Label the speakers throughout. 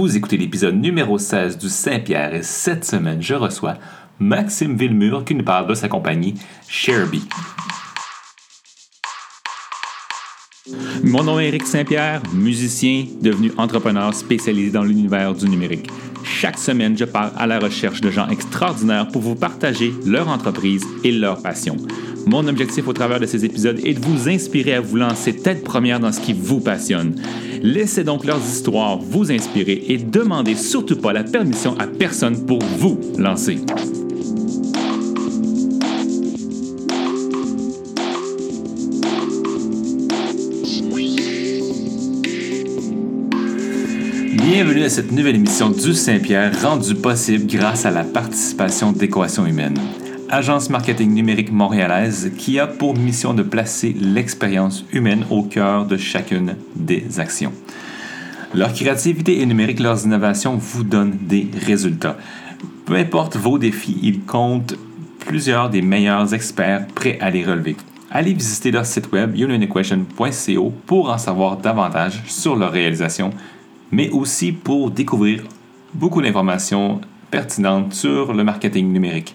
Speaker 1: Vous écoutez l'épisode numéro 16 du Saint-Pierre et cette semaine, je reçois Maxime Villemur qui nous parle de sa compagnie Sharebee. Mon nom est Eric Saint-Pierre, musicien devenu entrepreneur spécialisé dans l'univers du numérique. Chaque semaine, je pars à la recherche de gens extraordinaires pour vous partager leur entreprise et leur passion. Mon objectif au travers de ces épisodes est de vous inspirer à vous lancer tête première dans ce qui vous passionne. Laissez donc leurs histoires vous inspirer et demandez surtout pas la permission à personne pour vous lancer. Bienvenue à cette nouvelle émission du Saint-Pierre rendue possible grâce à la participation d'Équation Humaine, agence marketing numérique montréalaise qui a pour mission de placer l'expérience humaine au cœur de chacune des actions. Leur créativité et numérique, leurs innovations vous donnent des résultats. Peu importe vos défis, ils comptent plusieurs des meilleurs experts prêts à les relever. Allez visiter leur site web unionequation.co pour en savoir davantage sur leur réalisation mais aussi pour découvrir beaucoup d'informations pertinentes sur le marketing numérique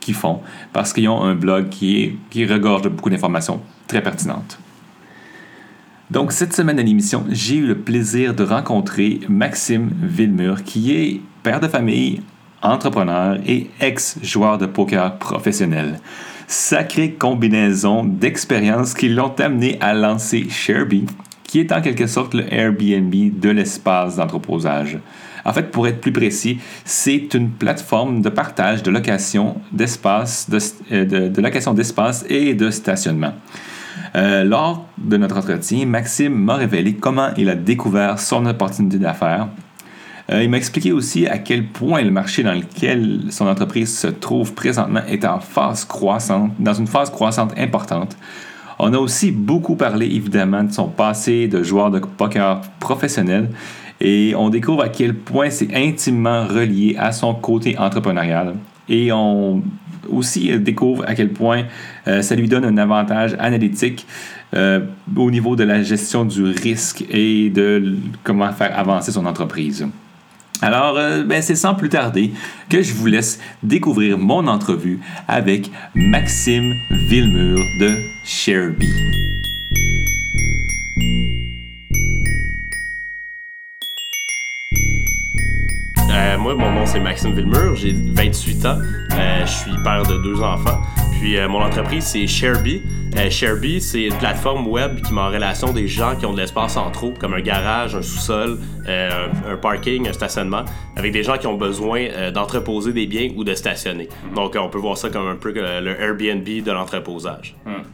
Speaker 1: qu'ils font, parce qu'ils ont un blog qui, regorge de beaucoup d'informations très pertinentes. Donc, cette semaine à l'émission, j'ai eu le plaisir de rencontrer Maxime Villemur, qui est père de famille, entrepreneur et ex-joueur de poker professionnel. Sacrée combinaison d'expériences qui l'ont amené à lancer Sharebee, qui est en quelque sorte le Airbnb de l'espace d'entreposage. En fait, pour être plus précis, c'est une plateforme de partage de location d'espace, de, euh, location d'espace et de stationnement. Euh, lors de notre entretien, Maxime m'a révélé comment il a découvert son opportunité d'affaires. Euh, il m'a expliqué aussi à quel point le marché dans lequel son entreprise se trouve présentement est en phase croissante, dans une phase croissante importante. On a aussi beaucoup parlé évidemment de son passé de joueur de poker professionnel et on découvre à quel point c'est intimement relié à son côté entrepreneurial. Et on aussi découvre à quel point euh, ça lui donne un avantage analytique euh, au niveau de la gestion du risque et de comment faire avancer son entreprise. Alors, euh, ben, c'est sans plus tarder que je vous laisse découvrir mon entrevue avec Maxime Villemur de Sharebee.
Speaker 2: Euh, moi, mon nom c'est Maxime Villemur, j'ai 28 ans, euh, je suis père de deux enfants. Puis mon entreprise c'est Sharebee. Euh, Sharebee, c'est une plateforme web qui met en relation des gens qui ont de l'espace en trop, comme un garage, un sous-sol, euh, un, parking, un stationnement, avec des gens qui ont besoin euh, d'entreposer des biens ou de stationner. Mhm. Donc, on peut voir ça comme un peu le Airbnb de l'entreposage.
Speaker 1: Hmm.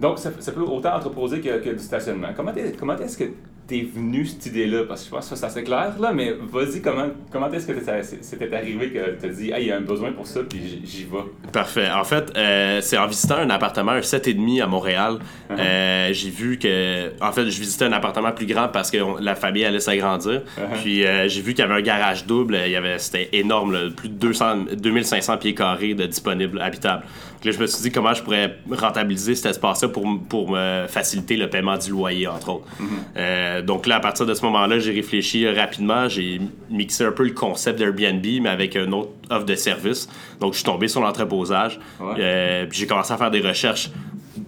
Speaker 1: Donc, ça, peut autant entreposer que, que du stationnement. Comment est-ce que t'es venu cette idée-là? Parce que je pense que c'est assez clair, là, mais vas-y, comment, comment est-ce que c'était arrivé que tu as dit, ah, il y a un besoin pour ça, puis j'y vais?
Speaker 2: Parfait. En fait, euh, c'est en visitant un appartement, un 7,5 à Montréal, uh-huh. euh, j'ai vu que. En fait, je visitais un appartement plus grand parce que la famille allait s'agrandir. Uh-huh. Puis euh, j'ai vu qu'il y avait un garage double, il y avait, c'était énorme, plus de 200, 2500 pieds carrés de disponibles habitables. Là, je me suis dit comment je pourrais rentabiliser cet espace-là pour, pour me faciliter le paiement du loyer, entre autres. Mm-hmm. Euh, donc là, à partir de ce moment-là, j'ai réfléchi rapidement. J'ai mixé un peu le concept d'Airbnb, mais avec un autre offre de service. Donc, je suis tombé sur l'entreposage. Euh, puis j'ai commencé à faire des recherches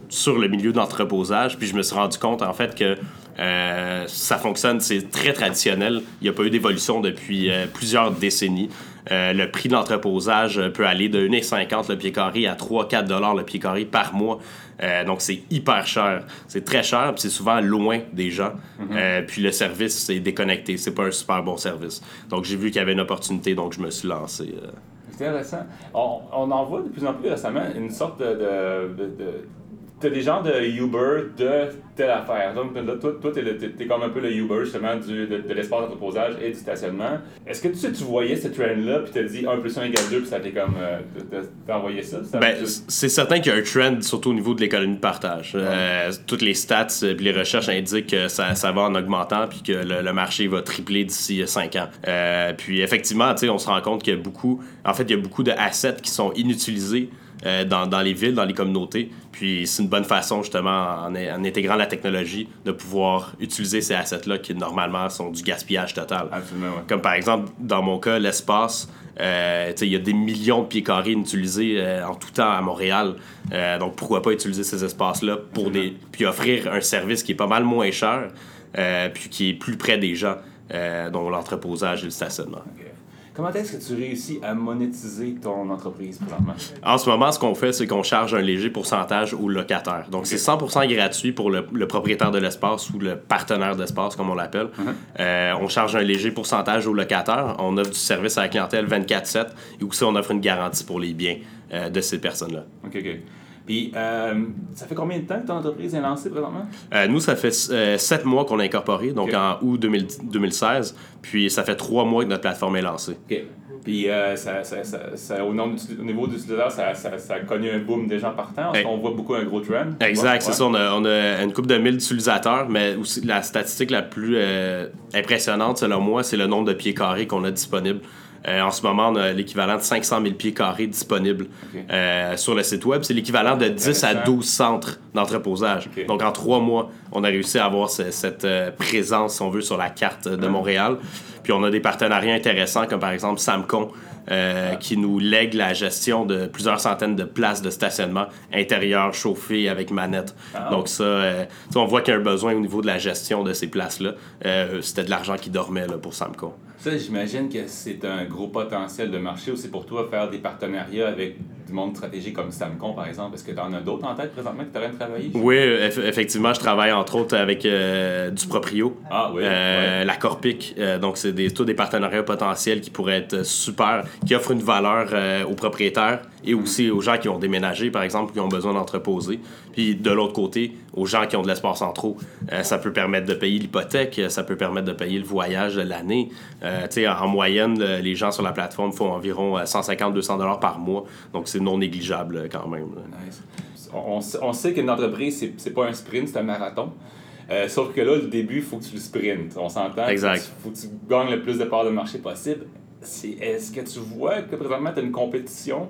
Speaker 2: sur le milieu d'entreposage. Puis je me suis rendu compte, en fait, que euh, ça fonctionne, c'est très traditionnel. Il n'y a pas eu d'évolution depuis plusieurs décennies. le prix de l'entreposage peut aller de 1,50 le pied carré à 3-4 le pied carré par mois. Euh, donc, c'est hyper cher. C'est très cher, puis c'est souvent loin des gens. Mhm. Euh, puis le service, c'est déconnecté. C'est pas un super bon service. Donc, j'ai vu qu'il y avait une opportunité, donc je me suis lancé.
Speaker 1: Euh. C'est intéressant. On, on, en voit de plus en plus récemment une sorte de, de, de t'as des gens de Uber de telle affaire. Donc, là, toi, toi t'es, es, comme un peu le Uber, justement, du, de, de l'espace d'entreposage et du stationnement. Est-ce que tu, tu voyais ce trend-là, puis t'as dit 1 plus 1 égale 2, puis ça t'est comme. Euh, envoyé ça?
Speaker 2: ben, c'est certain qu'il y a un trend, surtout au niveau de l'économie de partage. Euh, toutes les stats et euh, les recherches indiquent que ça, ça, va en augmentant, puis que le, marché va tripler d'ici 5 ans. Euh, puis, effectivement, on se rend compte qu'il y a beaucoup. En fait, il y a beaucoup de assets qui sont inutilisés dans, dans, les villes, dans les communautés. Puis c'est une bonne façon, justement, en, en, intégrant la technologie, de pouvoir utiliser ces assets-là qui, normalement, sont du gaspillage total.
Speaker 1: Absolument,
Speaker 2: Comme par exemple, dans mon cas, l'espace, euh, il y a des millions de pieds carrés utilisés euh, en tout temps à Montréal. Euh, donc pourquoi pas utiliser ces espaces-là pour des. puis offrir un service qui est pas mal moins cher, puis qui est plus près des gens, dont l'entreposage et le stationnement.
Speaker 1: Comment est-ce que tu réussis à monétiser ton entreprise présentement?
Speaker 2: En ce moment, ce qu'on fait, c'est qu'on charge un léger pourcentage aux locataires. Donc, c'est 100% gratuit pour le, propriétaire de l'espace ou le partenaire d'espace, comme on l'appelle. Uh-huh. Euh, on charge un léger pourcentage aux locataires. On offre du service à la clientèle 24-7 et aussi on offre une garantie pour les biens euh, de ces personnes-là.
Speaker 1: OK, OK. Puis, euh, ça fait combien de temps que ton entreprise est lancée présentement?
Speaker 2: Euh, nous, ça fait euh, sept mois qu'on a incorporé, donc en août 2016. Puis, ça fait trois mois que notre plateforme est lancée.
Speaker 1: OK. Puis, ça, ça, ça, au, niveau du utilisateur, ça, a connu un boom des gens partant. On voit beaucoup un gros trend.
Speaker 2: Exact, c'est ça. On a, on a, une couple de mille utilisateurs, mais aussi la statistique la plus impressionnante, selon moi, c'est le nombre de pieds carrés qu'on a disponibles. Euh, en ce moment, on a l'équivalent de 500 000 pieds carrés disponibles euh, sur le site web. C'est l'équivalent de 10 à 12 centres d'entreposage. Donc, en trois mois, on a réussi à avoir cette euh, présence, si on veut, sur la carte de Montréal. Puis, on a des partenariats intéressants, comme par exemple Samcon, qui nous lègue la gestion de plusieurs centaines de places de stationnement intérieures chauffées avec manette. Ah. Donc ça, on voit qu'il y a un besoin au niveau de la gestion de ces places-là. C'était de l'argent qui dormait là, pour Samcon.
Speaker 1: Ça, j'imagine que c'est un gros potentiel de marché aussi pour toi, faire des partenariats avec du monde stratégique comme Samcon, par exemple. Est-ce que tu en as d'autres en tête présentement que tu aurais travaillé?
Speaker 2: Oui, effectivement, je travaille entre autres avec euh, du Proprio,
Speaker 1: ah, oui,
Speaker 2: euh, la Corpic. Euh, donc, c'est des, tous des partenariats potentiels qui pourraient être super, qui offrent une valeur aux propriétaires et aussi aux gens qui ont déménagé, par exemple, qui ont besoin d'entreposer. Puis de l'autre côté, aux gens qui ont de l'espace en trop, ça peut permettre de payer l'hypothèque, ça peut permettre de payer le voyage de l'année. Euh, en moyenne, les gens sur la plateforme font environ 150-200 euh, dollars par mois. Donc, c'est non négligeable euh, quand même.
Speaker 1: On, on, sait qu'une entreprise, c'est pas un sprint, c'est un marathon. sauf que là, le début, il faut que tu le sprintes. On s'entend.
Speaker 2: Exact.
Speaker 1: Il faut que tu gagnes le plus de parts de marché possible. Est-ce que tu vois que présentement, tu as une compétition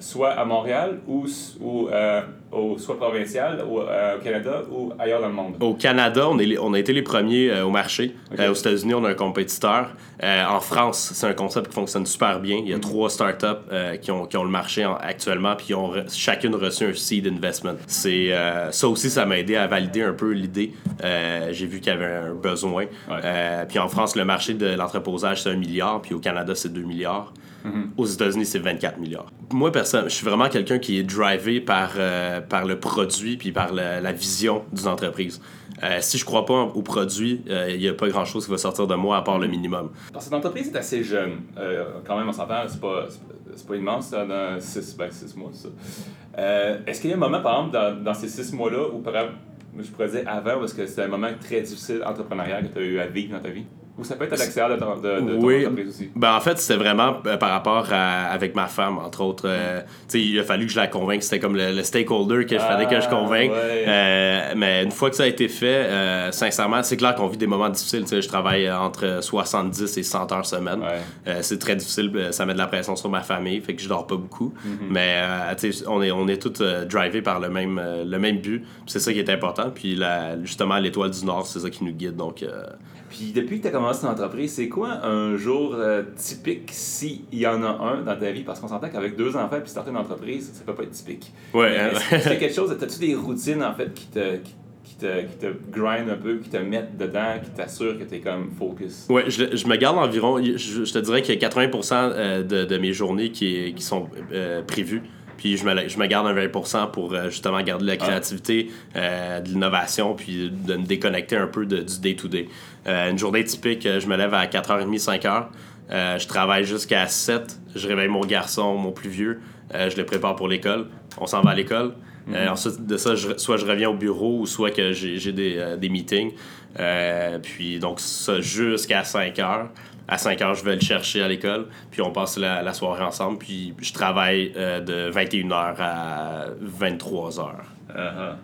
Speaker 1: soit à Montréal ou, ou au, soit provincial ou, euh, au Canada ou ailleurs dans le monde?
Speaker 2: Au Canada, on, est, on a été les premiers euh, au marché. Euh, aux États-Unis, on a un compétiteur. en France, c'est un concept qui fonctionne super bien. Il y a mm-hmm. trois startups qui, ont, qui ont le marché actuellement, puis ils ont chacune reçu un seed investment. C'est, ça aussi, ça m'a aidé à valider un peu l'idée. j'ai vu qu'il y avait un besoin. puis en France, le marché de l'entreposage, c'est un milliard, puis au Canada, c'est 2 milliards. Aux États-Unis, c'est 24 milliards. Moi, personne, je suis vraiment quelqu'un qui est drivé par, euh, par le produit puis par la, vision d'une entreprise. Euh, si je crois pas au produit, il euh, n'y a pas grand-chose qui va sortir de moi à part le minimum.
Speaker 1: Parce que l'entreprise est assez jeune. quand même, on s'entend, c'est pas, pas immense, ça, dans 6 ben, mois. Est-ce qu'il y a un moment, par exemple, dans, ces 6 mois-là, où, je pourrais dire avant, parce que c'est un moment très difficile entrepreneurial que tu as eu à vivre dans ta vie? Ou ça peut être à l'extérieur de, de, de oui. entreprise aussi?
Speaker 2: Ben, en fait, c'était vraiment euh, par rapport à, avec ma femme, entre autres. Euh, sais il a fallu que je la convainque. C'était comme le, stakeholder que je fallait que je ah, convainque. Euh, mais une fois que ça a été fait, sincèrement, c'est clair qu'on vit des moments difficiles. je travaille entre 70 et 100 heures semaine. c'est très difficile. Ça met de la pression sur ma famille. Fait que je dors pas beaucoup. Mm-hmm. Mais on est, on est tous drivés par le même, le même but. C'est ça qui est important. Puis la, justement, l'étoile du Nord, c'est ça qui nous guide. Donc,
Speaker 1: puis depuis que tu as commencé ton entreprise, c'est quoi un jour euh, typique s'il y en a un dans ta vie? Parce qu'on s'entend qu'avec deux enfants puis starter une entreprise, ça peut pas être typique.
Speaker 2: Ouais. Hein.
Speaker 1: c'est quelque chose, as-tu des routines en fait qui te, qui, te, qui te grind un peu, qui te mettent dedans, qui t'assurent que tu es comme focus?
Speaker 2: Ouais, je, je, me garde environ, je, je te dirais qu'il y a 80% euh, de, de, mes journées qui, qui sont euh, prévues. Puis je me, je me garde un 20% pour euh, justement garder la ah. créativité, euh, de l'innovation, puis de me déconnecter un peu de, du day-to-day. Euh, une journée typique, je me lève à 4h30, 5h. je travaille jusqu'à 7. Je réveille mon garçon, mon plus vieux. je le prépare pour l'école. On s'en va à l'école. Mm-hmm. ensuite de ça, soit je reviens au bureau ou soit que j'ai des, des, meetings. puis donc ça jusqu'à 5 heures à 5 heures, je vais le chercher à l'école, puis on passe la, soirée ensemble, puis je travaille euh, de 21h à 23h. Uh-huh.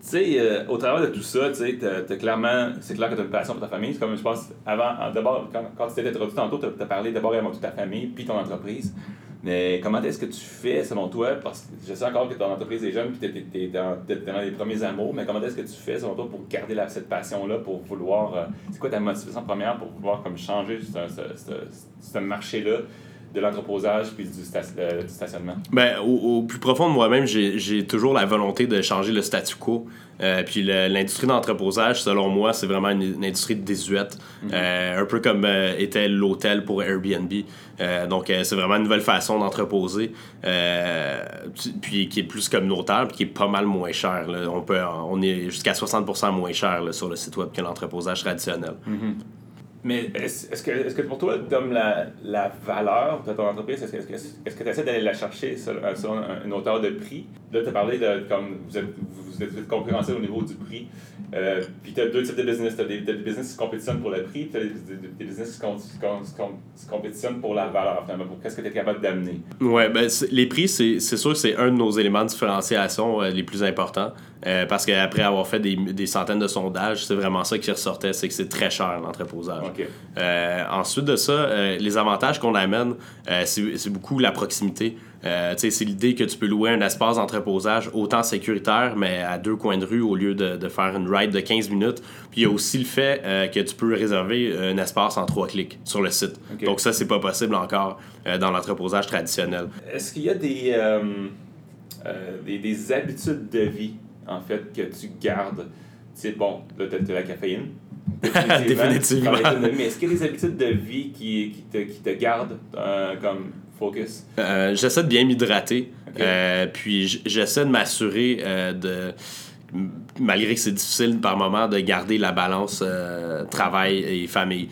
Speaker 1: Tu sais, euh, au travers de tout ça, tu sais, c'est clair que tu as une passion pour ta famille. C'est comme je pense, avant, d'abord, quand, quand tu t'es introduit tantôt, tu as, parlé d'abord avant toute ta famille, puis ton entreprise. Mais comment est-ce que tu fais, selon toi, parce que je sais encore que ton entreprise est jeune, puis tu es, dans, les premiers amours, mais comment est-ce que tu fais, selon toi, pour garder cette passion-là, pour vouloir... Euh, c'est quoi ta motivation première pour vouloir comme changer ce marché-là? De l'entreposage puis du, stationnement?
Speaker 2: Ben, au, plus profond de moi-même, j'ai toujours la volonté de changer le statu quo. Euh, puis l'industrie d'entreposage, selon moi, c'est vraiment une, industrie désuète. Euh, un peu comme euh, était l'hôtel pour Airbnb. Euh, donc, c'est vraiment une nouvelle façon d'entreposer. puis qui est plus communautaire, puis qui est pas mal moins cher. Là. On, peut, on est jusqu'à 60% moins cher là, sur le site web que l'entreposage traditionnel.
Speaker 1: Mm-hmm. Mais est-ce que, pour toi, comme la, valeur de ton entreprise, est-ce que, tu essaies d'aller la chercher sur, sur une hauteur de prix? Là, tu as parlé de comme vous êtes, vous au niveau du prix. Euh, puis tu as deux types de business. Tu as, des, business qui compétitionnent pour le prix, puis tu as des, business qui, compétitionnent pour la valeur, finalement, pour qu'est-ce que tu es capable d'amener?
Speaker 2: Oui, ben, les prix, c'est sûr que c'est un de nos éléments de différenciation euh, les plus importants. Euh, parce qu'après avoir fait des, des, centaines de sondages, c'est vraiment ça qui ressortait, c'est que c'est très cher l'entreposage. Euh, ensuite de ça, euh, les avantages qu'on amène, c'est beaucoup la proximité. c'est l'idée que tu peux louer un espace d'entreposage autant sécuritaire, mais à deux coins de rue au lieu de, de faire une ride de 15 minutes. Puis il y a aussi le fait que tu peux réserver un espace en trois clics sur le site. Donc ça, c'est pas possible encore dans l'entreposage traditionnel.
Speaker 1: Est-ce qu'il y a des, des, des habitudes de vie en fait, que tu gardes. Tu sais, bon, là, tu as, la caféine.
Speaker 2: Définitivement.
Speaker 1: Mais est-ce qu'il y a des habitudes de vie qui, qui, te, qui te gardent euh, comme focus?
Speaker 2: Euh, j'essaie de bien m'hydrater. Euh, puis j'essaie de m'assurer de malgré que c'est difficile par moment de garder la balance travail et famille.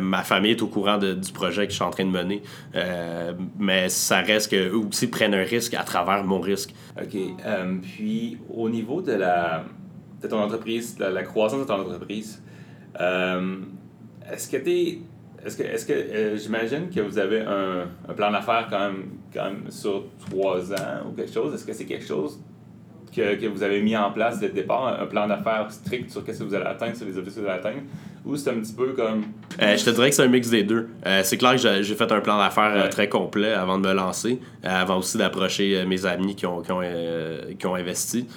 Speaker 2: ma famille est au courant du projet que je suis en train de mener, mais ça reste qu'eux aussi prennent un risque à travers mon risque.
Speaker 1: OK. puis au niveau de la de ton entreprise, la, croissance de ton entreprise, euh, est-ce que tu Est-ce que, est-ce que euh, j'imagine que vous avez un, un plan d'affaires quand même, quand même sur trois ans ou quelque chose? Est-ce que c'est quelque chose que, que, vous avez mis en place dès le départ, un plan d'affaires strict sur ce que vous allez atteindre, sur les objectifs que vous allez atteindre? Ou c'est un petit peu comme.
Speaker 2: Euh, je te dirais que c'est un mix des deux. c'est clair que j'ai fait un plan d'affaires très complet avant de me lancer, avant aussi d'approcher mes amis qui ont, qui ont, qui ont investi.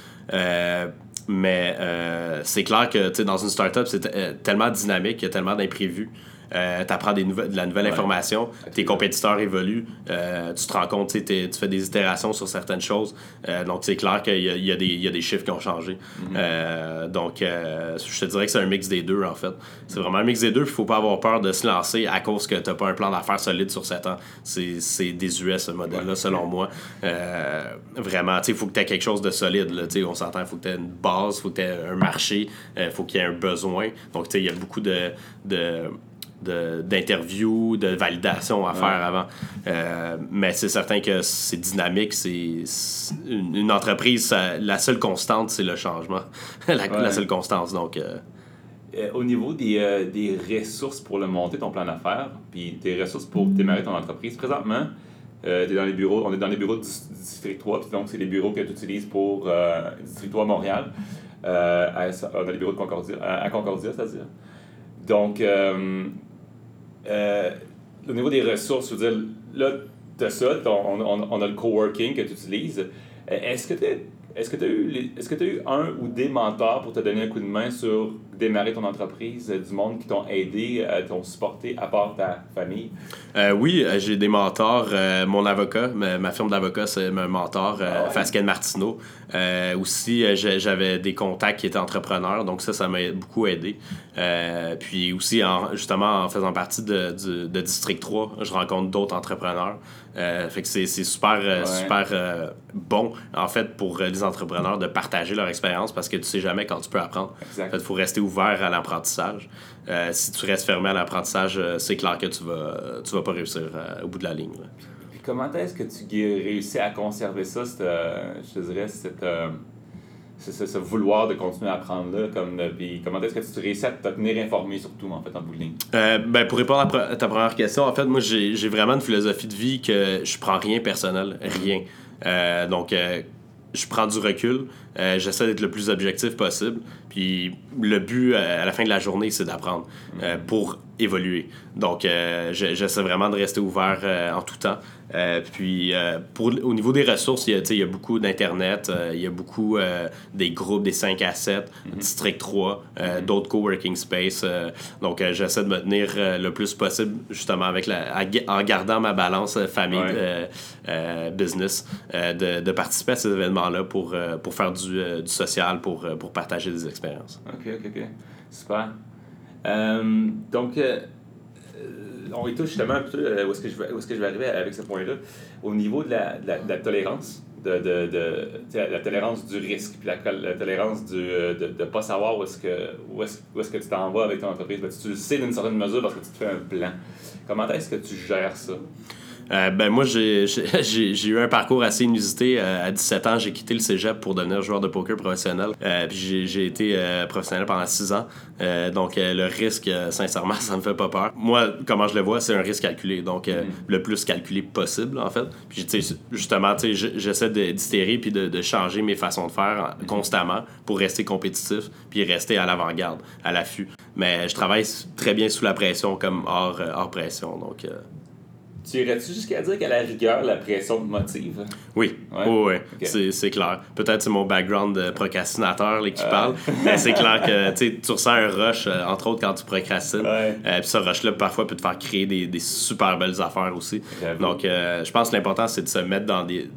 Speaker 2: Mais euh, c'est clair que dans une startup, c'est euh, tellement dynamique, il y a tellement d'imprévus. Euh, tu apprends des de la nouvelle information, tes compétiteurs évoluent, euh, tu te rends compte, tu fais des itérations sur certaines choses. Euh, donc, c'est clair qu'il y, y, y, a des chiffres qui ont changé. Mhm. donc, je te dirais que c'est un mix des deux, en fait. C'est vraiment un mix des deux, il faut pas avoir peur de se lancer à cause que tu n'as pas un plan d'affaires solide sur 7 ans. C'est désuet, ce modèle-là, selon moi. vraiment, il faut que tu aies quelque chose de solide. Là, on s'entend, il faut que tu aies une base, il faut que tu aies un marché, il faut qu'il y ait un besoin. Donc, il y a beaucoup de, de d'interviews, de, validation à faire avant. Euh, mais c'est certain que c'est dynamique. C'est une, entreprise, la seule constante, c'est le changement. la, seule constance. Donc, euh,
Speaker 1: euh, au niveau des, des, ressources pour le monter, ton plan d'affaires, puis tes ressources pour démarrer ton entreprise, présentement, es dans les bureaux, on est dans les bureaux du, District 3, puis donc c'est les bureaux que tu utilises pour District 3 Montréal. À, dans les bureaux de Concordia, à, Concordia, c'est-à-dire. Donc, euh, au niveau des ressources, je veux dire, là, tu as ça, on, on, a le coworking que tu utilises. Euh, est-ce que tu tu as, que as eu un ou des mentors pour te donner un coup de main sur démarrer ton entreprise, euh, du monde qui t'ont aidé, euh, t'ont supporté à part ta famille?
Speaker 2: Euh, oui, j'ai des mentors. mon avocat, ma, firme d'avocat, c'est mon mentor, ah Fasken Martineau. aussi, j'avais des contacts qui étaient entrepreneurs, donc ça, ça m'a beaucoup aidé. puis aussi, en, justement, en faisant partie de, de District 3, je rencontre d'autres entrepreneurs. fait que c'est super, super bon, en fait, pour les entrepreneurs de partager leur expérience parce que tu sais jamais quand tu peux apprendre. il faut rester ouvert à l'apprentissage. Euh, si tu restes fermé à l'apprentissage, euh, c'est clair que tu vas, tu vas pas réussir euh, au bout de la ligne.
Speaker 1: Puis comment est-ce que tu réussis à conserver ça, je dirais, cette, ce, vouloir de continuer à apprendre là? Comme, puis comment est-ce que tu réussis à te tenir informé surtout, en fait, en bout de ligne?
Speaker 2: ben, pour répondre à ta première question, en fait, moi, j'ai vraiment une philosophie de vie que je prends rien personnel, rien. donc, je prends du recul. Euh, j'essaie d'être le plus objectif possible. Puis le but à la fin de la journée, c'est d'apprendre euh, pour évoluer. Donc, j'essaie vraiment de rester ouvert en tout temps. Euh, puis, euh, pour, au niveau des ressources, il y a, il y a beaucoup d'Internet, euh, il y a beaucoup des groupes des 5 à 7, mhm. District 3, mhm. d'autres coworking space. donc, j'essaie de me tenir le plus possible, justement, avec la, en gardant ma balance famille-business, de, de, participer à ces événements-là pour, pour faire du, du social, pour, pour partager des expériences.
Speaker 1: OK, OK, OK. Super. donc, on est justement un peu euh, où est-ce que, je vais, est-ce que je vais arriver avec ce point-là? Au niveau de la, de la, tolérance, de, de, de la tolérance du risque, puis la, tolérance du, euh, de ne pas savoir où est-ce que, où est-ce que tu t'en vas avec ton entreprise. Ben, tu le sais d'une certaine mesure parce que tu te fais un plan. Comment est-ce que tu gères ça?
Speaker 2: Euh, ben moi, j'ai eu un parcours assez inusité. Euh, à 17 ans, j'ai quitté le cégep pour devenir joueur de poker professionnel. Euh, puis j'ai été professionnel pendant 6 ans. donc le risque, sincèrement, ça me fait pas peur. Moi, comment je le vois, c'est un risque calculé. Donc mm-hmm. le plus calculé possible, en fait. Puis justement, j'essaie d'itérer puis de, de, changer mes façons de faire mm-hmm. constamment pour rester compétitif puis rester à l'avant-garde, à l'affût. Mais je travaille très bien sous la pression comme hors, hors pression. Donc...
Speaker 1: Tu irais-tu jusqu'à dire qu'à la rigueur, la pression te motive?
Speaker 2: Oui, oui, c'est clair. Peut-être c'est mon background de procrastinateur qui euh. parle, mais c'est clair que tu ressens un rush, euh, entre autres quand tu procrastines. Euh, puis ce rush-là, parfois, peut te faire créer des, des super belles affaires aussi. Donc, je pense que l'important, c'est de se mettre dans des,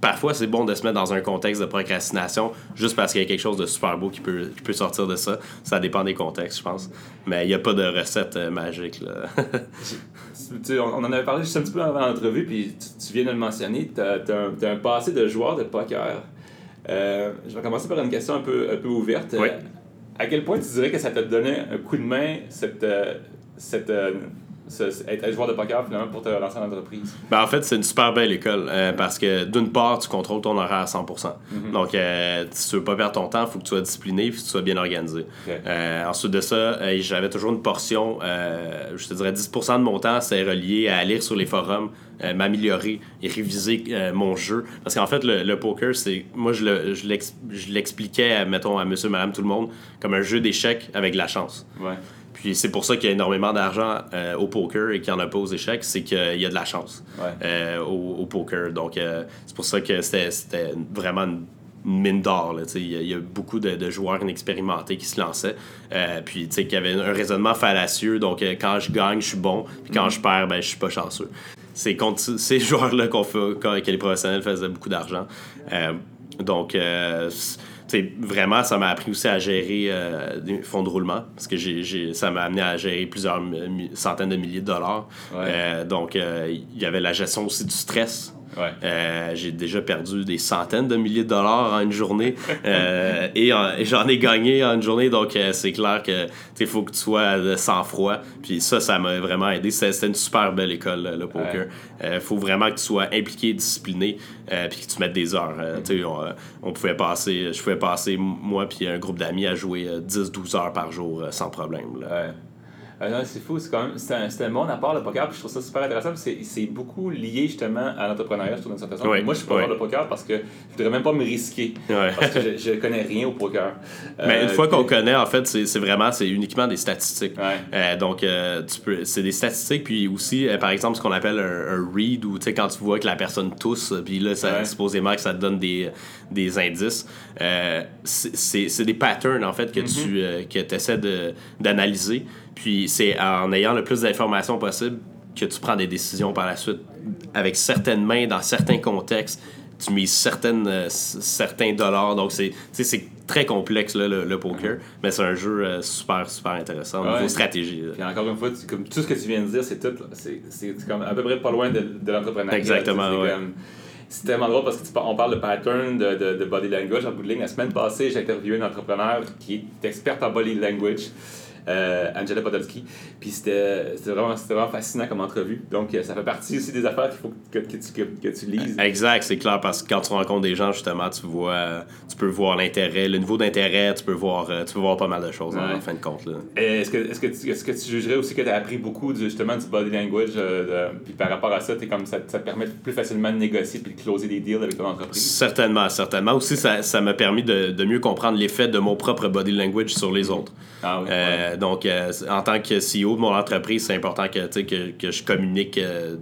Speaker 2: parfois, c'est bon de se mettre dans un contexte de procrastination juste parce qu'il y a quelque chose de super beau qui peut, qui peut sortir de ça. Ça dépend des contextes, je pense. Mais il n'y a pas de recette euh, magique. Là.
Speaker 1: on en avait parlé juste un petit peu avant l'entrevue, puis tu, viens de le mentionner. Tu as, un passé de joueur de poker. Euh, je vais commencer par une question un peu, un peu ouverte. À quel point tu dirais que ça t'a donné un coup de main, cette, euh, cette être joueur de poker finalement pour te lancer en entreprise?
Speaker 2: Ben, en fait, c'est une super belle école euh, parce que d'une part, tu contrôles ton horaire à 100%. Mm-hmm. Donc, euh, si tu veux pas perdre ton temps, il faut que tu sois discipliné et que tu sois bien organisé. Euh, ensuite de ça, j'avais toujours une portion, je te dirais 10% de mon temps, c'est relié à lire sur les forums, m'améliorer et réviser mon jeu. Parce qu'en fait, le, poker, c'est moi, je l'expliquais, mettons, à monsieur, madame, tout le monde, comme un jeu d'échecs avec de la chance.
Speaker 1: Ouais.
Speaker 2: Puis c'est pour ça qu'il y a énormément d'argent euh, au poker et qu'il n'y en a pas aux échecs, c'est qu'il y a de la chance euh, au, poker. Donc euh, c'est pour ça que c'était vraiment une mine d'or. Il y, a beaucoup de, joueurs inexpérimentés qui se lançaient. puis qu'il y avait un raisonnement fallacieux. Donc quand je gagne, je suis bon. Puis quand mm-hmm. je perds, ben, je suis pas chanceux. C'est contre ces joueurs-là qu'on fait, que les professionnels faisaient beaucoup d'argent. donc vraiment, ça m'a appris aussi à gérer euh, des fonds de roulement parce que j'ai, ça m'a amené à gérer plusieurs centaines de milliers de dollars. Euh, donc, euh, il y avait la gestion aussi du stress. Euh, j'ai déjà perdu des centaines de milliers de dollars en une journée euh, et, j'en ai gagné en une journée. Donc, euh, c'est clair que il faut que tu sois de sang-froid. Puis ça, ça m'a vraiment aidé. C'était une super belle école, le poker. Il faut vraiment que tu sois impliqué, discipliné, puis que tu mettes des heures. On, pouvait passer, je pouvais passer, moi puis un groupe d'amis, à jouer 10-12 heures par jour sans problème.
Speaker 1: Ah c'est fou, c'est quand même c'est un, un, bon apport le poker, puis je trouve ça super intéressant. C'est beaucoup lié justement à l'entrepreneuriat, je trouve, d'une certaine façon. Moi, je suis pas ouais. de poker parce que je voudrais même pas me risquer. Parce que je, je connais rien au poker.
Speaker 2: Mais une fois euh, qu'on connaît, en fait, c'est vraiment c'est uniquement des statistiques. Euh, donc, euh, tu peux c'est des statistiques, puis aussi, par exemple, ce qu'on appelle un, read, où tu sais, quand tu vois que la personne tousse, puis là, ça, supposément que ça te donne des, des indices. c'est des patterns, en fait, que mm-hmm. tu que essaies d'analyser. Puis c'est en ayant le plus d'informations possible que tu prends des décisions par la suite avec certaines mains dans certains contextes. Tu mises certaines, euh, certains dollars. Donc, c'est très complexe, là, le, poker. Mais c'est un jeu euh, super, super intéressant au niveau stratégie.
Speaker 1: Puis encore une fois, comme tout ce que tu viens de dire, c'est tout. C'est comme à peu près pas loin de, de l'entrepreneuriat.
Speaker 2: Exactement,
Speaker 1: C'est tellement drôle parce qu'on parle de pattern, de, de, de, body language en bout de ligne. La semaine passée, j'ai interviewé un entrepreneur qui est expert en body language. Euh, Angela Podolsky. Puis c'était vraiment, vraiment fascinant comme entrevue. Donc, ça fait partie aussi des affaires qu'il faut que, que, tu, que, tu lises.
Speaker 2: Exact, c'est clair, parce que quand tu rencontres des gens, justement, tu vois, tu peux voir l'intérêt, le niveau d'intérêt, tu peux voir tu peux voir pas mal de choses en fin de compte.
Speaker 1: Est-ce que, est-ce, que tu, est-ce que tu jugerais aussi que tu as appris beaucoup justement du body language, puis par rapport à ça, es comme ça, ça te permet plus facilement de négocier puis de closer des deals avec ton entreprise?
Speaker 2: Certainement, certainement. Aussi, ça, ça m'a permis de, de, mieux comprendre l'effet de mon propre body language sur les autres.
Speaker 1: Ah oui,
Speaker 2: euh, Donc, euh, en tant que CEO de mon entreprise, c'est important que, que, que je communique, euh,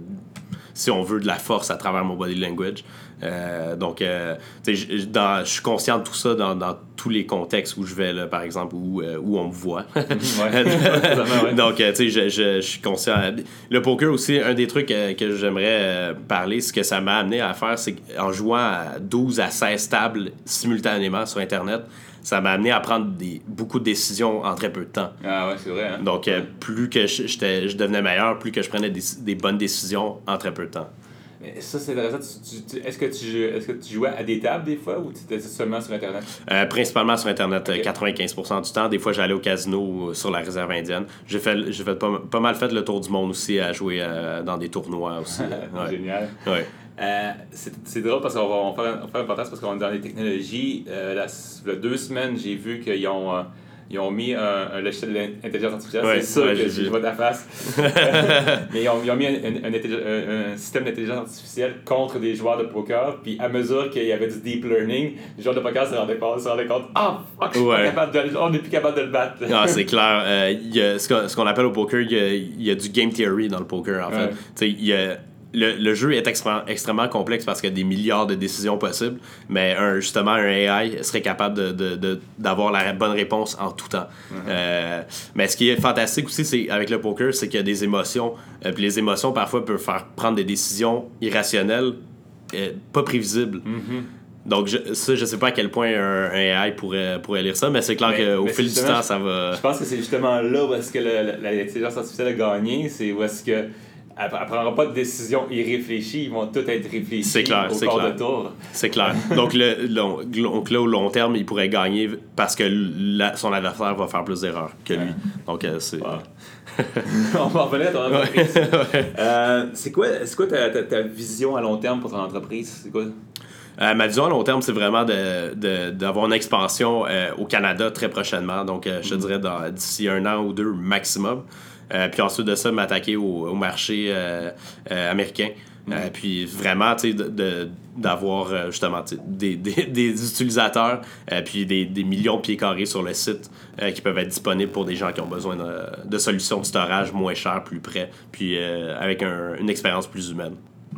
Speaker 2: si on veut, de la force à travers mon body language. Euh, donc, euh, je suis conscient de tout ça dans, dans, tous les contextes où je vais, là, par exemple, où, euh, où on me voit. donc, tu sais, je, je, suis conscient. Le poker aussi, un des trucs que j'aimerais parler, ce que ça m'a amené à faire, c'est qu'en jouant à 12 à 16 tables simultanément sur Internet, ça m'a amené à prendre des, beaucoup de décisions en très peu de temps.
Speaker 1: Ah ouais, c'est vrai. Hein?
Speaker 2: Donc, plus que je, je, devenais meilleur, plus que je prenais des, des bonnes décisions en très peu de temps.
Speaker 1: Mais ça, c'est intéressant. Est-ce que, tu, est que tu jouais à des tables des fois ou tu étais seulement sur Internet?
Speaker 2: Euh, principalement sur Internet, 95% du temps. Des fois, j'allais au casino sur la réserve indienne. J'ai fait, fait pas, pas, mal fait le tour du monde aussi à jouer euh, dans des tournois aussi.
Speaker 1: Génial.
Speaker 2: Ouais.
Speaker 1: Euh, c'est drôle parce qu'on va, faire, un, faire un podcast parce qu'on est dans les technologies. la, il y a deux semaines, j'ai vu qu'ils ont ils ont mis un, un logiciel d'intelligence artificielle. c'est ça que je vois ta face. Mais ils ont, ils ont mis un, un, système d'intelligence artificielle contre des joueurs de poker. Puis à mesure qu'il y avait du deep learning, les joueurs de poker se rendaient, se rendaient compte Ah, fuck, on n'est plus capable de le battre.
Speaker 2: Non, c'est clair. Euh, y a, ce qu'on appelle au poker, il y, a, y, a, du game theory dans le poker, en fait. Il y a le, jeu est extrêmement complexe parce qu'il y a des milliards de décisions possibles, mais un, justement, un AI serait capable d'avoir de, de, la bonne réponse en tout temps. Mm-hmm. Euh, mais ce qui est fantastique aussi c'est avec le poker, c'est qu'il y a des émotions. Euh, puis les émotions, parfois, peuvent faire prendre des décisions irrationnelles, euh, pas prévisibles.
Speaker 1: Mm-hmm.
Speaker 2: Donc, je, ça, je sais pas à quel point un, AI pourrait, pourrait lire ça, mais c'est clair qu'au fil du temps, ça va.
Speaker 1: Je pense que c'est justement là où est-ce que l'intelligence artificielle a gagné, c'est où est-ce que elle ne prendra pas de décision irréfléchie, ils vont tous être réfléchis
Speaker 2: c'est clair,
Speaker 1: au
Speaker 2: corps de
Speaker 1: tour.
Speaker 2: C'est clair. donc, le, donc là, au long terme, il pourrait gagner parce que son adversaire va faire plus d'erreurs que lui. Donc, euh, c'est...
Speaker 1: On va revenir à ton entreprise. Euh, c'est quoi, quoi ta, ta, vision à long terme pour ton entreprise? C'est quoi?
Speaker 2: Euh, ma vision à long terme, c'est vraiment d'avoir de, de, une expansion au Canada très prochainement. Donc, je te mm. dirais d'ici un an ou deux maximum. Euh, puis ensuite de ça, m'attaquer au, marché euh, euh, américain. Mm-hmm. puis vraiment, tu sais, d'avoir justement des, des, des, utilisateurs, puis des, des, millions de pieds carrés sur le site qui peuvent être disponibles pour des gens qui ont besoin de, de solutions de storage moins chères, plus près, puis avec une expérience plus humaine.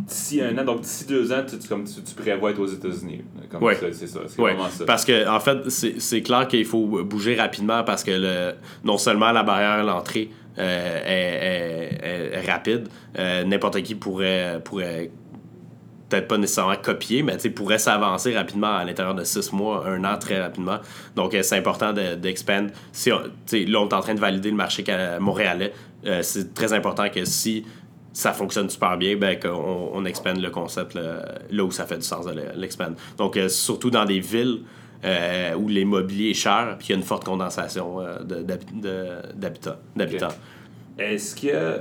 Speaker 1: D'ici un an, donc d'ici deux ans, tu, comme tu, prévois être aux États-Unis.
Speaker 2: Oui.
Speaker 1: C'est ça. C'est
Speaker 2: vraiment ça. Parce que, en fait, c'est clair qu'il faut bouger rapidement parce que le, non seulement la barrière à l'entrée euh, est, rapide. Euh, n'importe qui pourrait, pourrait peut-être pas nécessairement copier, mais pourrait s'avancer rapidement à l'intérieur de six mois, un an très rapidement. Donc, euh, c'est important d'expand. si là, on est en train de valider le marché montréalais. c'est très important que si ça fonctionne super bien, ben, qu'on on expande le concept là, où ça fait du sens de l'expand. Donc, surtout dans des villes euh, où l'immobilier est cher, puis il y a une forte condensation euh, d'habitants.
Speaker 1: Est-ce qu'il y a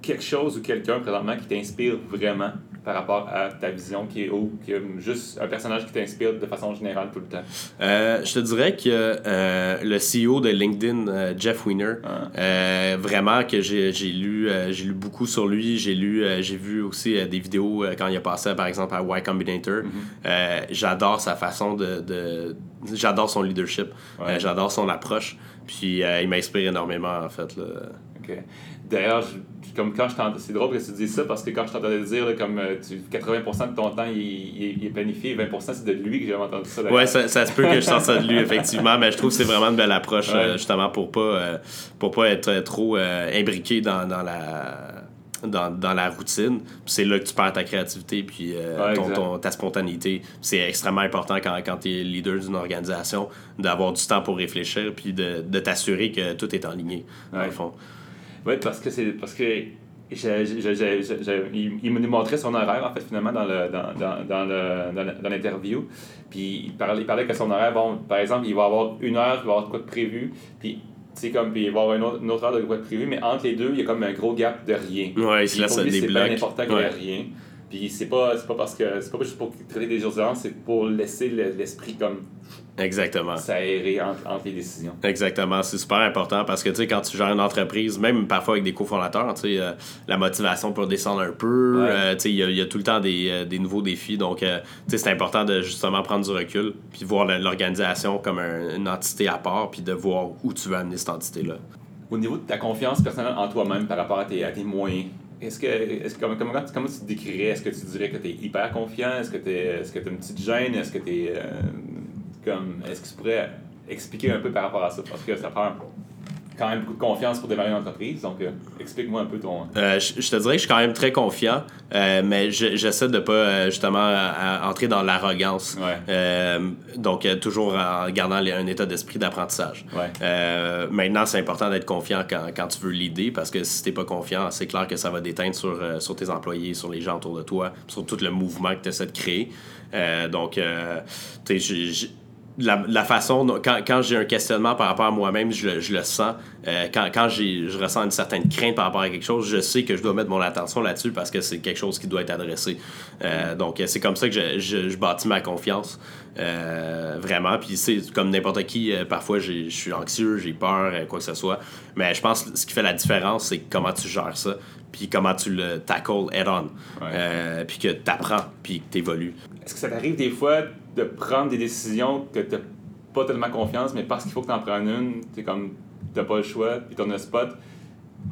Speaker 1: quelque chose ou quelqu'un présentement qui t'inspire vraiment? Par rapport à ta vision qui est ou qui juste un personnage qui t'inspire de façon générale tout le temps?
Speaker 2: Euh, je te dirais que euh, le CEO de LinkedIn, euh, Jeff Weiner, ah. vraiment que j'ai lu, j'ai lu beaucoup sur lui. J'ai lu, j'ai vu aussi des vidéos quand il a passé par exemple à Y Combinator. Mm-hmm. j'adore sa façon de. de j'adore son leadership. j'adore son approche. Puis il m'inspire énormément en fait. Là.
Speaker 1: D'ailleurs, comme quand je c'est drôle que tu dises ça parce que quand je t'entendais dire comme 80% euh, de ton temps il, est planifié, 20% c'est de lui que j'ai entendu ça.
Speaker 2: Ouais, ça, ça, se peut que je sente ça de lui effectivement, mais je trouve que c'est vraiment une belle approche euh, justement pour pas euh, pour pas être trop imbriqué dans, dans la dans, dans, la routine. C'est là que tu perds ta créativité puis ton, ta spontanéité. C'est extrêmement important quand, quand tu es leader d'une organisation d'avoir du temps pour réfléchir puis de, de t'assurer que tout est en ligne, dans le fond.
Speaker 1: Oui, parce que c'est parce que il, me montrait son horaire, en fait, finalement, dans, le, dans, dans, dans, dans l'interview. Puis il parlait, il parlait que son horaire, bon, par exemple, il va avoir une heure, il va avoir quoi de prévu. Puis c'est comme, puis il va y avoir une autre, une autre heure de quoi privé, mais entre les deux, il y a comme un gros gap de rien.
Speaker 2: Ouais, il se laisse des
Speaker 1: C'est
Speaker 2: blocs.
Speaker 1: bien important qu'il n'y ait
Speaker 2: Ouais.
Speaker 1: rien. Puis c'est pas, pas parce que, c'est pas juste pour traiter des urgences, c'est pour laisser le- l'esprit comme
Speaker 2: Exactement.
Speaker 1: s'aérer entre, entre les décisions.
Speaker 2: Exactement, c'est super important parce que tu sais quand tu gères une entreprise, même parfois avec des cofondateurs, tu sais euh, la motivation peut descendre un peu,
Speaker 1: Ouais.
Speaker 2: euh, tu sais il y, a- il y a tout le temps des, euh, des nouveaux défis donc tu sais c'est important de justement prendre du recul puis voir l'organisation comme un- une entité à part puis de voir où tu veux amener cette entité là.
Speaker 1: Au niveau de ta confiance personnelle en toi-même par rapport à tes, à tes moyens, est-ce que, est-ce que comment, comment, comment tu te décrirais? Est-ce que tu dirais que tu es hyper confiant? Est-ce que tu est-ce que as une petite gêne? Est-ce que tu es comme. Est-ce que tu pourrais expliquer un peu par rapport à ça? Parce que ça prend quand même beaucoup de confiance pour démarrer une entreprise. Donc, euh, explique-moi un peu ton.
Speaker 2: Euh, je, je te dirais que je suis quand même très confiant, euh, mais je- j'essaie de pas euh, justement à- à entrer dans l'arrogance.
Speaker 1: Ouais.
Speaker 2: Donc toujours en gardant les- un état d'esprit d'apprentissage.
Speaker 1: Ouais.
Speaker 2: Maintenant, c'est important d'être confiant quand, quand tu veux l'aider parce que si t'es pas confiant, c'est clair que ça va déteindre sur, sur tes employés, sur les gens autour de toi, sur tout le mouvement que tu essaies de créer. Donc, tu sais, la, la façon, dont- quand, quand j'ai un questionnement par rapport à moi-même, je, le- je le sens. Euh, quand quand je ressens une certaine crainte par rapport à quelque chose, je sais que je dois mettre mon attention là-dessus parce que c'est quelque chose qui doit être adressé. Euh, donc, euh, c'est comme ça que je, je, je bâtis ma confiance. Euh, vraiment. Puis, c'est comme n'importe qui, euh, parfois, je suis anxieux, j'ai peur, quoi que ce soit. Mais je pense que ce qui fait la différence, c'est comment tu gères ça, puis comment tu le tackles head-on.
Speaker 1: Ouais.
Speaker 2: Euh, puis que tu apprends, puis que tu évolues.
Speaker 1: Est-ce que ça t'arrive des fois de prendre des décisions que tu pas tellement confiance, mais parce qu'il faut que tu en prennes une, tu comme t'as pas le choix, puis t'en as spot.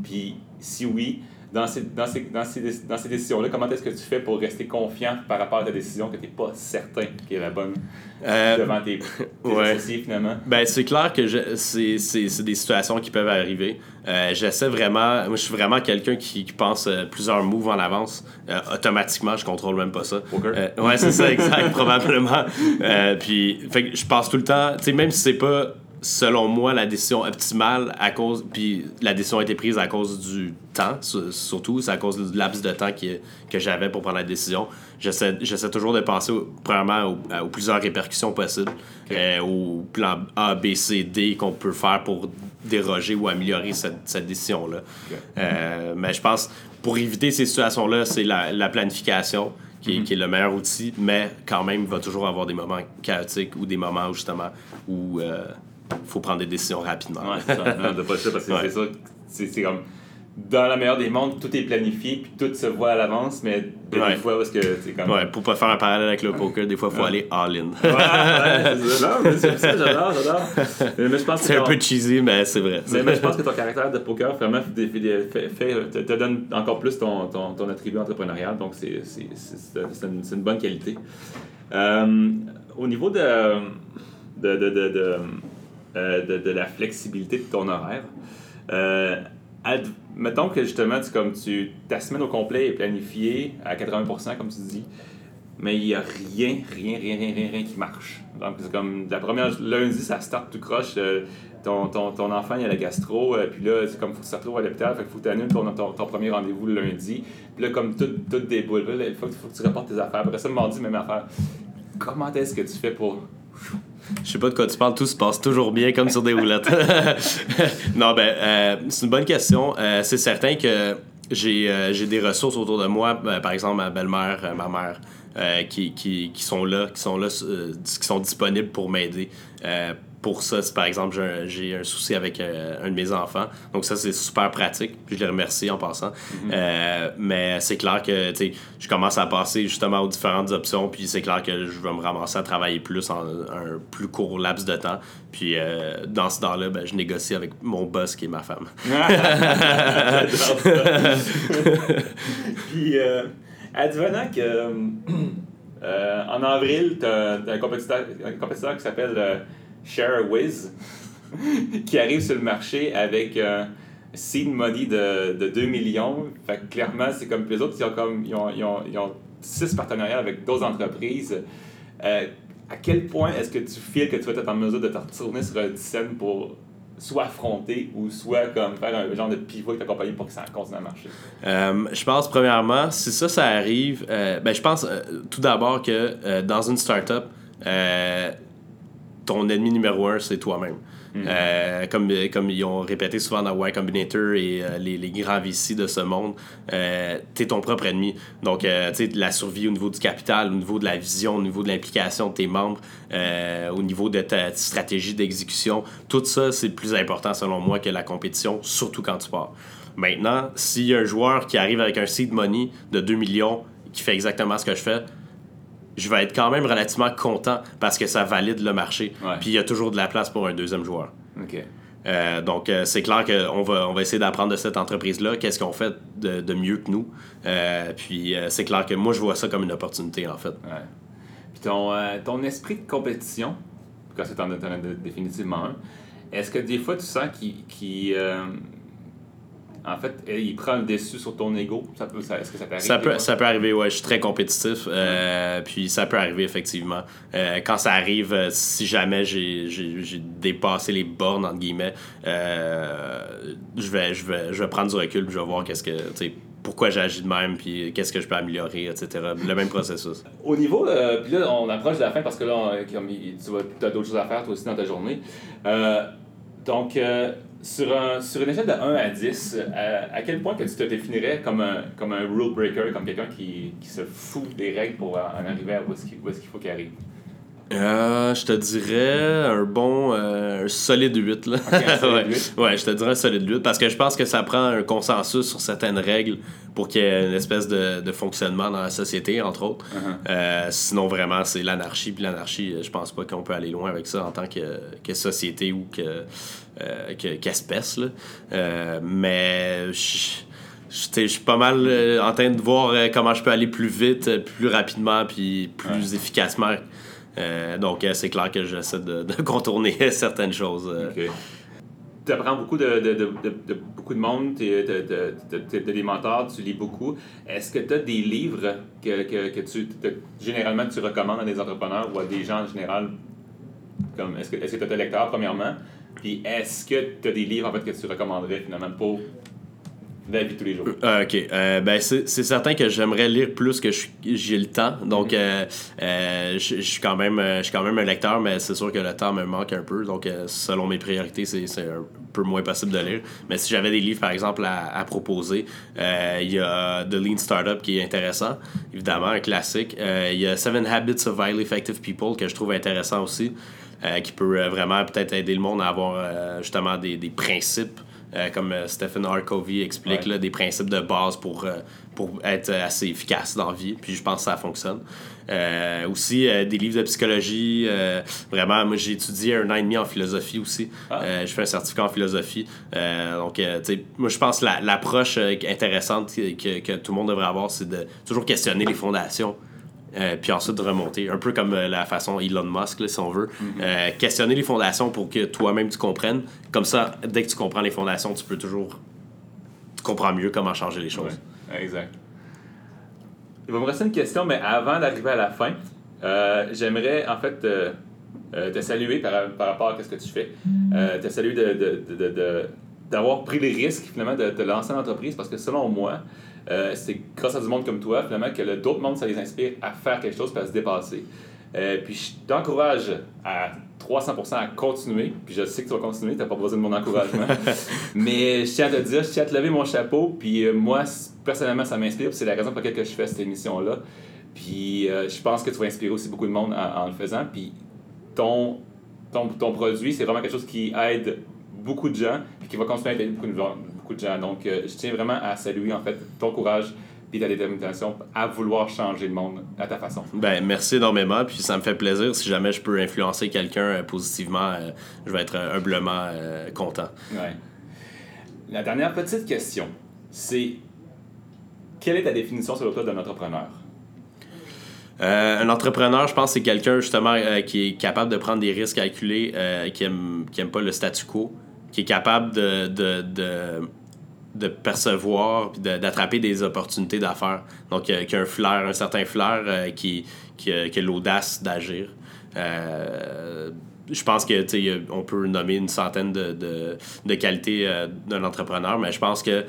Speaker 1: Puis si oui, dans ces, dans ces, dans ces, dans ces décisions-là, comment est-ce que tu fais pour rester confiant par rapport à ta décision que tu pas certain qu'elle est la bonne
Speaker 2: Euh,
Speaker 1: devant tes, tes
Speaker 2: ouais.
Speaker 1: associés finalement?
Speaker 2: Ben, c'est clair que c'est, des situations qui peuvent arriver. Euh, j'essaie vraiment. Moi, je suis vraiment quelqu'un qui, qui pense euh, plusieurs moves en avance. Euh, automatiquement, je contrôle même pas ça. Ouais, c'est ça, exact, probablement. Puis, fait que je pense tout le temps, tu sais, même si c'est pas selon moi la décision optimale à cause puis la décision a été prise à cause du temps su- surtout c'est à cause du laps de temps qui- que j'avais pour prendre la décision. J'essaie j'essaie toujours de penser au- premièrement aux, plusieurs répercussions possibles euh, au plan A B C D qu'on peut faire pour déroger ou améliorer cette, cette décision là mais je pense pour éviter ces situations là c'est la, la planification qui est, qui est le meilleur outil, mais quand même, il va toujours avoir des moments chaotiques ou des moments où, justement où il faut prendre des décisions rapidement.
Speaker 1: Ouais, c'est ça. Pas parce que
Speaker 2: Ouais.
Speaker 1: c'est ça. C'est c'est comme. Dans la meilleure des mondes, tout est planifié, puis tout se voit à l'avance, mais
Speaker 2: Ouais.
Speaker 1: des fois parce que c'est comme.
Speaker 2: Ouais, pour pas faire un parallèle avec le poker, des fois, il faut aller all-in.
Speaker 1: Ouais, c'est ça. Non, mais c'est ça, j'adore, j'adore. Mais, mais je pense que
Speaker 2: c'est un peu cheesy, mais c'est vrai.
Speaker 1: mais, mais je pense que ton caractère de poker vraiment fait, te, donne encore plus ton, ton, ton attribut entrepreneurial, donc c'est c'est- c'est- une, bonne qualité. Euh, au niveau de, de, de, de, de, de- de la flexibilité de ton horaire, euh, mettons que justement, tu, comme tu, ta semaine au complet est planifiée à 80%, comme tu dis, mais il n'y a rien, rien, rien, rien, rien, rien qui marche. Donc, c'est comme la première lundi, ça start tout croche. euh, ton, ton, ton enfant, il a la gastro, euh, puis là, c'est comme faut que tu te retrouves à l'hôpital, fait faut que tu annules ton, ton, premier rendez-vous le lundi. Puis là, comme tout, tout déboule, il faut, faut que tu reportes tes affaires. Après ça, le mardi, même affaire. Comment est-ce que tu fais pour.
Speaker 2: Je sais pas de quoi tu parles, tout se passe toujours bien comme sur des roulettes. non, ben, euh, c'est une bonne question. Euh, c'est certain que j'ai euh, j'ai des ressources autour de moi, par exemple ma belle-mère, ma mère, qui, qui, qui sont là, qui sont là, qui sont disponibles pour m'aider. Pour ça, si par exemple j'ai un, souci avec euh, un de mes enfants, donc ça c'est super pratique, puis je les remercie en passant. Euh, mais c'est clair que je commence à passer justement aux différentes options, puis c'est clair que je vais me ramasser à travailler plus en un plus court laps de temps. Puis euh, dans ce temps-là, ben, je négocie avec mon boss qui est ma femme.
Speaker 1: Puis, euh, advenant que. en avril, tu as, un compétiteur, un compétiteur qui s'appelle ShareWiz qui arrive sur le marché avec euh, seed money de, de 2 millions. Fait clairement, c'est comme les autres, ils ont, comme, ils ont, ils ont, ils ont six partenariats avec d'autres entreprises. Euh, à quel point est-ce que tu files que tu vas être en mesure de te retourner sur une scène pour soit affronter ou soit comme faire un genre de pivot avec ta compagnie pour que ça continue à marcher?
Speaker 2: Euh, je pense, premièrement, si ça, ça arrive, ben, je pense tout d'abord que dans une startup, ton ennemi numéro un, c'est toi-même. Euh, comme, comme ils ont répété souvent dans Y Combinator et euh, les, les, grands VC de ce monde, euh, tu es ton propre ennemi. Donc, tu sais, la survie au niveau du capital, au niveau de la vision, au niveau de l'implication de tes membres, au niveau de ta stratégie d'exécution, tout ça, c'est plus important selon moi que la compétition, surtout quand tu pars. Maintenant, s'il y a un joueur qui arrive avec un seed money de 2 millions qui fait exactement ce que je fais, je vais être quand même relativement content parce que ça valide le marché. Puis il y a toujours de la place pour un deuxième joueur. Euh, donc, euh, c'est clair qu'on va, on va essayer d'apprendre de cette entreprise-là, qu'est-ce qu'on fait de, mieux que nous? Euh, puis, c'est clair que moi, je vois ça comme une opportunité, en fait.
Speaker 1: Puis, ton, ton esprit de compétition, quand c'est en, définitivement un, est-ce que des fois, tu sens qu'il en fait, il prend le dessus sur ton ego. Ça peut, est-ce que ça peut arriver?
Speaker 2: Ça peut, ça peut arriver, ouais. Je suis très compétitif. Euh, puis ça peut arriver, effectivement. Euh, quand ça arrive, euh, si jamais j'ai, dépassé les bornes, entre guillemets, je, vais, je, vais, je vais prendre du recul je vais voir qu'est-ce que, pourquoi j'agis de même, puis qu'est-ce que je peux améliorer, etc. Le même processus.
Speaker 1: Au niveau, puis là, on approche de la fin parce que là, tu as d'autres choses à faire toi aussi dans ta journée. donc, sur, un, sur une échelle de 1 à 10, à, quel point que tu te définirais comme un, comme un rule breaker, comme quelqu'un qui, qui se fout des règles pour en arriver à où est-ce qu'il faut qu'il arrive?
Speaker 2: Euh, je te dirais un bon euh, un solide 8 là. ouais. je te dirais un solide 8 parce que je pense que ça prend un consensus sur certaines règles pour qu'il y ait une espèce de, de, fonctionnement dans la société entre autres. Uh-huh. Euh, sinon vraiment c'est l'anarchie puis l'anarchie je pense pas qu'on peut aller loin avec ça en tant que, que société ou que qu'espèce mais je je suis pas mal en train de voir comment je peux aller plus vite, plus rapidement, puis plus efficacement euh, donc, euh, c'est clair que j'essaie de, contourner certaines choses. Euh.
Speaker 1: Tu apprends beaucoup de, beaucoup de monde, tu as des mentors, tu lis beaucoup. Est-ce que tu as des livres que, que, tu, généralement tu recommandes à des entrepreneurs ou à des gens en général? Est-ce que tu as des lecteurs, premièrement? Puis est-ce que tu as des livres en fait, que tu recommanderais finalement pour la vie tous les jours.
Speaker 2: Euh, ok. Euh, ben, c'est certain que j'aimerais lire plus que j'ai le temps. Donc, mm-hmm. euh, je suis quand, même, quand même un lecteur, mais c'est sûr que le temps me manque un peu. Donc, selon mes priorités, c'est un peu moins possible de lire. Mais si j'avais des livres, par exemple, à, proposer, il y a The Lean Startup qui est intéressant, évidemment, un classique. Il y a Seven Habits of Highly Effective People que je trouve intéressant aussi. qui peut vraiment peut-être aider le monde à avoir justement des, des principes euh, comme euh, Stephen R. Covey explique, là, des principes de base pour, euh, pour être assez efficace dans la vie. Puis je pense que ça fonctionne. aussi, des livres de psychologie. vraiment, moi, j'ai étudié un an et demi en philosophie aussi. Ah. je fais un certificat en philosophie. donc, tu sais, moi, je pense que l'approche intéressante que, que, tout le monde devrait avoir, c'est de toujours questionner les fondations. Euh, puis ensuite de remonter. Un peu comme euh, la façon Elon Musk, si on veut. Mhm. Euh, questionner les fondations pour que toi-même tu comprennes. Comme ça, dès que tu comprends les fondations, tu peux toujours. Tu comprends mieux comment changer les choses.
Speaker 1: exact. Il va me rester une question, mais avant d'arriver à la fin, j'aimerais en fait te saluer par, rapport à ce que tu fais. te saluer d'avoir pris les risques finalement de te lancer en entreprise parce que selon moi, euh, c'est grâce à du monde comme toi, finalement, que d'autres mondes, ça les inspire à faire quelque chose, à se dépasser. Euh, puis je t'encourage à 300% à continuer. Puis je sais que tu vas continuer, tu n'as pas besoin de mon encouragement. Mais je tiens à te dire, je tiens à te lever mon chapeau. Puis euh, moi, personnellement, ça m'inspire. C'est la raison pour laquelle je fais cette émission-là. Puis je pense que tu vas inspirer aussi beaucoup de monde en, le faisant. Puis ton, ton, ton produit, c'est vraiment quelque chose qui aide beaucoup de gens et qui va continuer à aider beaucoup de, de gens. Donc, euh, je tiens vraiment à saluer en fait ton courage et ta détermination à vouloir changer le monde à ta façon.
Speaker 2: Ben, merci énormément, puis ça me fait plaisir. Si jamais je peux influencer quelqu'un euh, positivement, euh, je vais être humblement content.
Speaker 1: Ouais. La dernière petite question, c'est quelle est ta définition sur toi d'un entrepreneur?
Speaker 2: un entrepreneur, je pense, c'est quelqu'un justement qui est capable de prendre des risques calculés, qui aime, qui aime pas le statu quo, qui est capable de, de, de, de percevoir et d'attraper des opportunités d'affaires. Donc, euh, qui a un flair, un certain flair, euh, qui, qui, a, l'audace d'agir. Euh, je pense que on peut nommer une centaine de, de, de qualités d'un entrepreneur, mais je pense que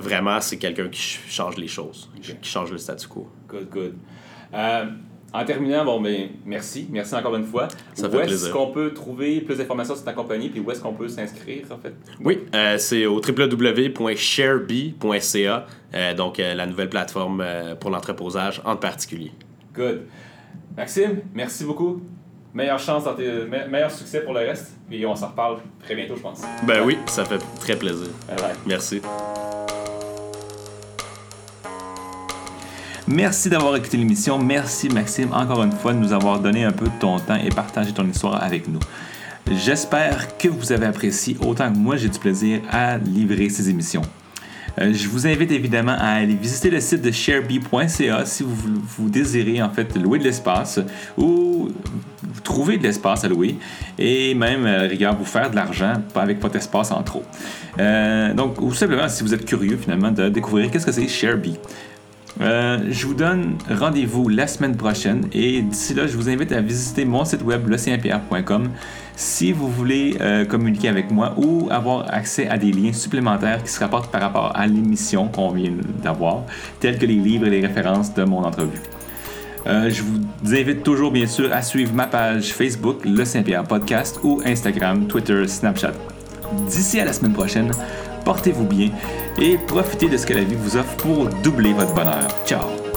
Speaker 2: vraiment, c'est quelqu'un qui change les choses, qui change le statu quo.
Speaker 1: Good, good. En terminant, bon, ben, merci. Merci encore une fois.
Speaker 2: Ça
Speaker 1: où est-ce qu'on peut trouver plus d'informations sur ta compagnie, puis où est-ce qu'on peut s'inscrire, en fait?
Speaker 2: Oui, euh, c'est au www.sharebee.ca, euh, donc euh, la nouvelle plateforme euh, pour l'entreposage en particulier.
Speaker 1: Good. Maxime, merci beaucoup. Meilleure chance, dans tes, me- meilleur succès pour le reste. Puis on s'en reparle très bientôt, je pense.
Speaker 2: Ben oui, ça fait très plaisir.
Speaker 1: Bye bye.
Speaker 2: Merci.
Speaker 1: Merci d'avoir écouté l'émission. Merci Maxime encore une fois de nous avoir donné un peu de ton temps et partagé ton histoire avec nous. J'espère que vous avez apprécié autant que moi j'ai du plaisir à livrer ces émissions. Euh, je vous invite évidemment à aller visiter le site de sharebee.ca si vous, désirez en fait louer de l'espace ou trouver de l'espace à louer et même la rigueur vous faire de l'argent avec votre espace en trop. Euh, donc ou simplement si vous êtes curieux finalement de découvrir qu'est-ce que c'est Sharebee. Euh, je vous donne rendez-vous la semaine prochaine et d'ici là, je vous invite à visiter mon site web lecpr.com si vous voulez euh, communiquer avec moi ou avoir accès à des liens supplémentaires qui se rapportent par rapport à l'émission qu'on vient d'avoir, tels que les livres et les références de mon entrevue. Euh, je vous invite toujours, bien sûr, à suivre ma page Facebook, Le Saint-Pierre Podcast, ou Instagram, Twitter, Snapchat. D'ici à la semaine prochaine, portez-vous bien et profitez de ce que la vie vous offre pour doubler votre bonheur. Ciao!